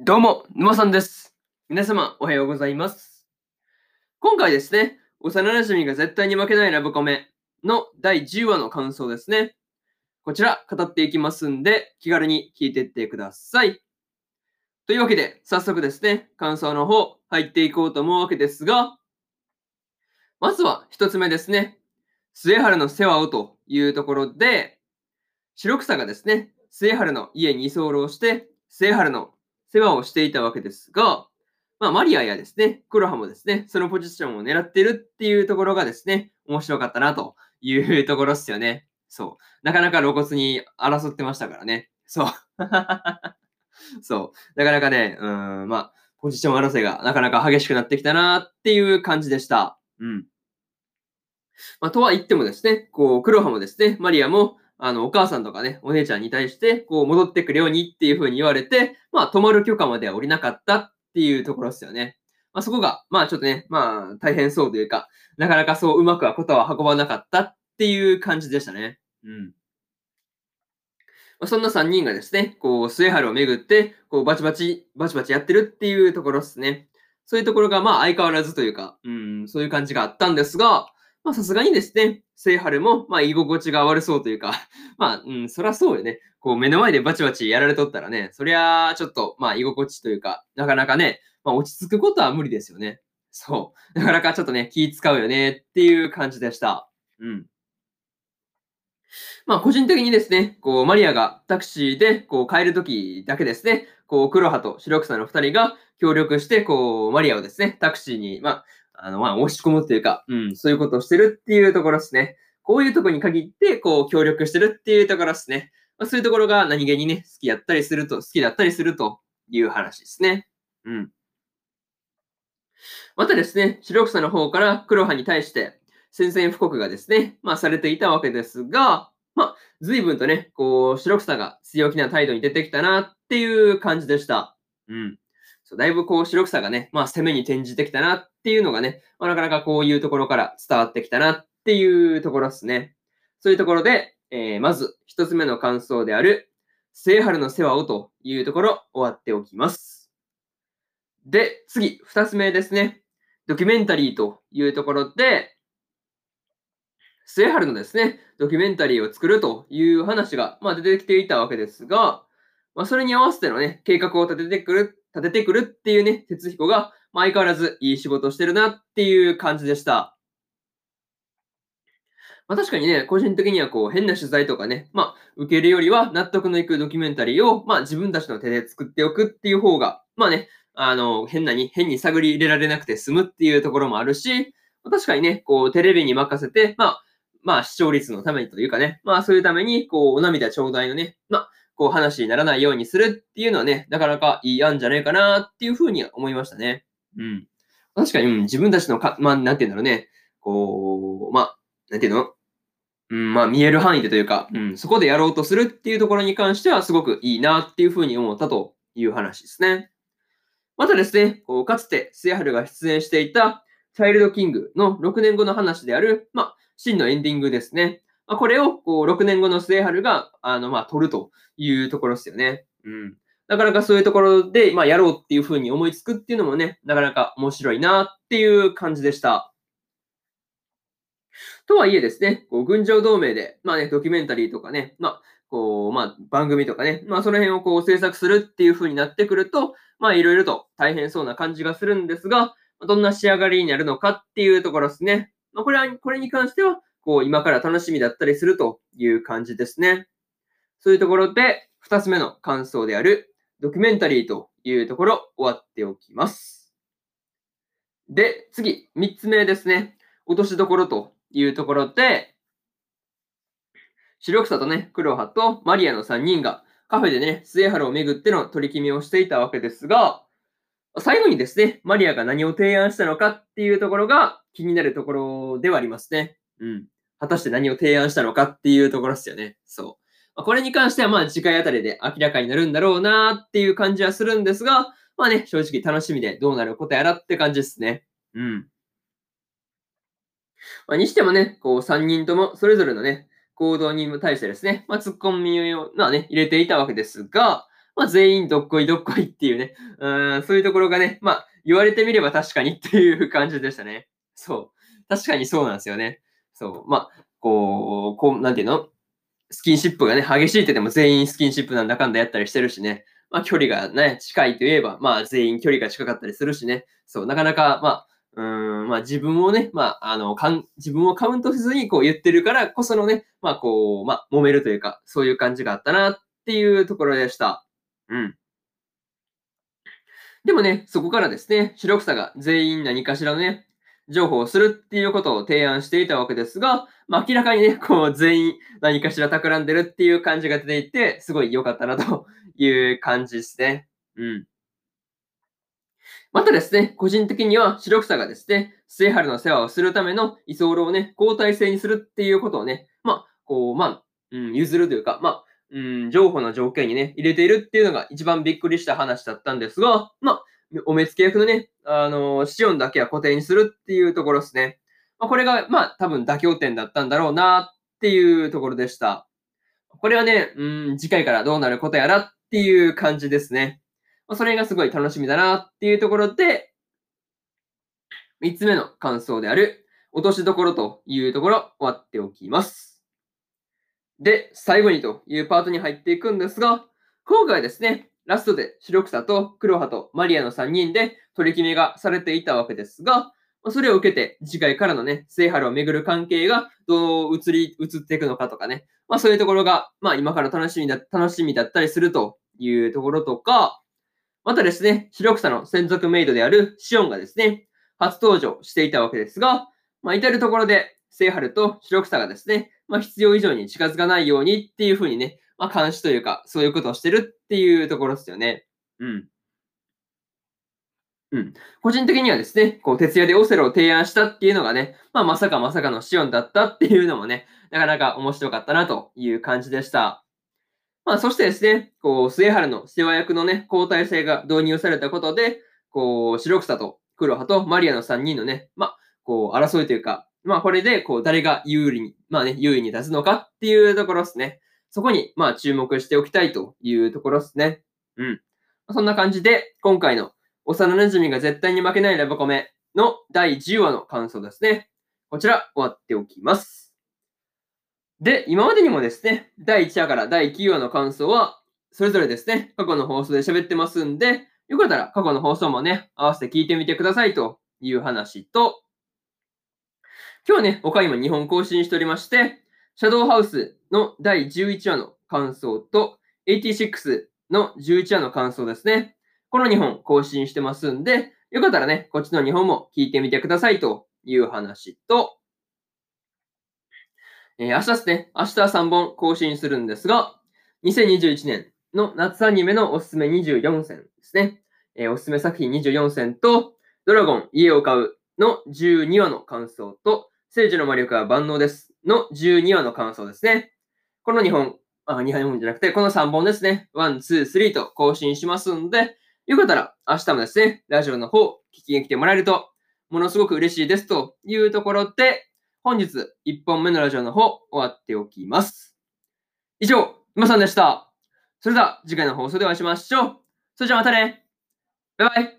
どうも、沼さんです。皆様、おはようございます。今回ですね、幼馴染が絶対に負けないラブコメの第10話の感想ですね。こちら、語っていきますんで、気軽に聞いていってください。というわけで、早速ですね、感想の方、入っていこうと思うわけですが、まずは一つ目ですね、末春の世話をというところで、白草がですね、末春の家に居候して、末春の世話をしていたわけですが、まあ、マリアやですね、黒羽もですね、そのポジションを狙ってるっていうところがですね、面白かったなというところっすよね。そう。なかなか露骨に争ってましたからね。そう。そう。なかなかね、うん、まあ、ポジション争いがなかなか激しくなってきたなっていう感じでした。うん。まあ、とは言ってもですね、こう、黒羽もですね、マリアも、あの、お母さんとかね、お姉ちゃんに対して、こう、戻ってくるようにっていう風に言われて、まあ、泊まる許可までは降りなかったっていうところですよね。まあ、そこが、まあ、ちょっとね、まあ、大変そうというか、なかなかそううまくはことは運ばなかったっていう感じでしたね。うん。まあ、そんな3人がですね、こう、末春をめぐって、こう、バチバチ、バチバチやってるっていうところですね。そういうところが、まあ、相変わらずというか、うん、そういう感じがあったんですが、まあ、さすがにですね、末春も、まあ、居心地が悪そうというか、まあ、うん、そりゃそうよね。こう、目の前でバチバチやられとったらね、そりゃ、ちょっと、まあ、居心地というか、なかなかね、まあ、落ち着くことは無理ですよね。そう。なかなかちょっとね、気使うよねっていう感じでした。うん。まあ、個人的にですね、こう、マリアがタクシーで、こう、帰るときだけですね、こう、黒羽と白草の二人が協力して、こう、マリアをですね、タクシーに、まあ、あの、まあ、押し込むっていうか、うん、そういうことをしてるっていうところですね。こういうところに限って、こう、協力してるっていうところですね。まあ、そういうところが何気にね、好きやったりすると、好きだったりするという話ですね。うん。またですね、白草の方から黒羽に対して宣戦布告がですね、まあされていたわけですが、まあ随分とね、こう、白草が強気な態度に出てきたなっていう感じでした。うん。そうだいぶこう、白草がね、まあ攻めに転じてきたなっていうのがね、まあ、なかなかこういうところから伝わってきたなっていうところですね。そういうところで、えー、まず一つ目の感想である、聖春の世話をというところ終わっておきます。で、次、二つ目ですね。ドキュメンタリーというところで、末春のですね、ドキュメンタリーを作るという話が、まあ、出てきていたわけですが、まあ、それに合わせてのね、計画を立ててくる、立ててくるっていうね、哲彦が、まあ、相変わらずいい仕事してるなっていう感じでした。まあ、確かにね、個人的にはこう変な取材とかね、まあ、受けるよりは納得のいくドキュメンタリーを、まあ、自分たちの手で作っておくっていう方が、まあね、あの、変なに、変に探り入れられなくて済むっていうところもあるし、まあ、確かにね、こう、テレビに任せて、まあ、まあ、視聴率のためにというかね、まあ、そういうために、こう、お涙ちょうだいのね、まあ、こう、話にならないようにするっていうのはね、なかなかいい案じゃないかなっていうふうに思いましたね。うん。確かに、うん、自分たちのか、まあ、なんて言うんだろうね、こう、まあ、なんていうの？うん、まあ、見える範囲でというか、うん、そこでやろうとするっていうところに関しては、すごくいいなっていうふうに思ったという話ですね。またですね、こうかつて末春が出演していたチャイルドキングの6年後の話である、まあ、真のエンディングですね。まあ、これをこう6年後の末春があの、まあ、撮るというところですよね。うん。なかなかそういうところで、まあ、やろうっていうふうに思いつくっていうのもね、なかなか面白いなっていう感じでした。とはいえですね、こう群青同盟で、まあね、ドキュメンタリーとかね、まあ、こう、まあ、番組とかね、まあ、その辺をこう制作するっていう風になってくると、まあ、いろいろと大変そうな感じがするんですが、どんな仕上がりになるのかっていうところですね。まあ、これは、これに関しては、こう、今から楽しみだったりするという感じですね。そういうところで、二つ目の感想である、ドキュメンタリーというところ、終わっておきます。で、次、三つ目ですね。落としどころというところで、白草とね、黒羽とマリアの3人がカフェでね、末春をめぐっての取り決めをしていたわけですが、最後にですね、マリアが何を提案したのかっていうところが気になるところではありますね。うん。果たして何を提案したのかっていうところですよね。そうま。これに関してはまあ次回あたりで明らかになるんだろうなっていう感じはするんですが、まあね、正直楽しみでどうなることやらって感じですね。うん。まあ、にしてもね、こう3人ともそれぞれのね、行動に対してですね、まあ、ツッコミを、まあね、入れていたわけですが、まあ、全員どっこいどっこいっていうね、うん、そういうところがね、まあ、言われてみれば確かにっていう感じでしたね。そう。確かにそうなんですよね。そう。まあ、こう、こう、なんていうの？スキンシップがね、激しいってでも全員スキンシップなんだかんだやったりしてるしね。まあ、距離がね、近いといえば、まあ、全員距離が近かったりするしね。そう、なかなか、まあ、うん、まあ自分をね、まあ、あの、かん、自分をカウントせずにこう言ってるからこそのね、まあこう、まあ揉めるというか、そういう感じがあったなっていうところでした。うん。でもね、そこからですね、白草が全員何かしらのね、情報をするっていうことを提案していたわけですが、まあ、明らかにね、こう全員何かしら企んでるっていう感じが出ていて、すごい良かったなという感じですね。うん。またですね、個人的には白草がですね、末春の世話をするための居候をね、交代制にするっていうことをね、まあ、こう、まあ、うん、譲るというか、まあ、うん、情報の条件にね、入れているっていうのが一番びっくりした話だったんですが、まあ、お目付け役のね、あの、シオンだけは固定にするっていうところですね。まあ、これが、まあ、多分妥協点だったんだろうなっていうところでした。これはね、うん、次回からどうなることやらっていう感じですね。まあ、それがすごい楽しみだなっていうところで、三つ目の感想である、落としどころというところ、終わっておきます。で、最後にというパートに入っていくんですが、今回ですね、ラストで白草と黒羽とマリアの3人で取り決めがされていたわけですが、それを受けて次回からのね、聖春をめぐる関係がどう移り、移っていくのかとかね、まあそういうところが、まあ今から楽しみだ、楽しみだったりするというところとか、またですね、白草の専属メイドであるシオンがですね、初登場していたわけですが、まあ、至るところで、聖春と白草がですね、まあ、必要以上に近づかないようにっていうふうにね、まあ、監視というか、そういうことをしてるっていうところですよね。うん。うん。個人的にはですね、こう、徹夜でオセロを提案したっていうのがね、まあ、まさかまさかのシオンだったっていうのもね、なかなか面白かったなという感じでした。まあ、そしてですね、こう、末原の世話役のね、交代制が導入されたことで、こう、白草と黒羽とマリアの3人のね、まあ、こう、争いというか、まあ、これで、こう、誰が有利に、まあね、優位に立つのかっていうところですね。そこに、まあ、注目しておきたいというところですね。うん。そんな感じで、今回の幼馴染が絶対に負けないラブコメの第10話の感想ですね。こちら、終わっておきます。で、今までにもですね、第1話から第9話の感想は、それぞれですね、過去の放送で喋ってますんで、よかったら過去の放送もね、合わせて聞いてみてくださいという話と、今日ね、他今2本更新しておりまして、シャドウハウスの第11話の感想と、86の11話の感想ですね。この2本更新してますんで、よかったらね、こっちの2本も聞いてみてくださいという話と、えー、明日ですね、明日3本更新するんですが、2021年の夏アニメのおすすめ24選ですね。えー、おすすめ作品24選と、ドラゴン家を買うの12話の感想と、聖女の魔力は万能ですの12話の感想ですね。この2本、あ、2本じゃなくて、この3本ですね。1、2、3と更新しますんで、よかったら明日もですね、ラジオの方、聞きに来てもらえると、ものすごく嬉しいですというところで、本日1本目のラジオの方終わっておきます。以上、今さんでした。それでは次回の放送でお会いしましょう。それじゃあまたね。バイバイ。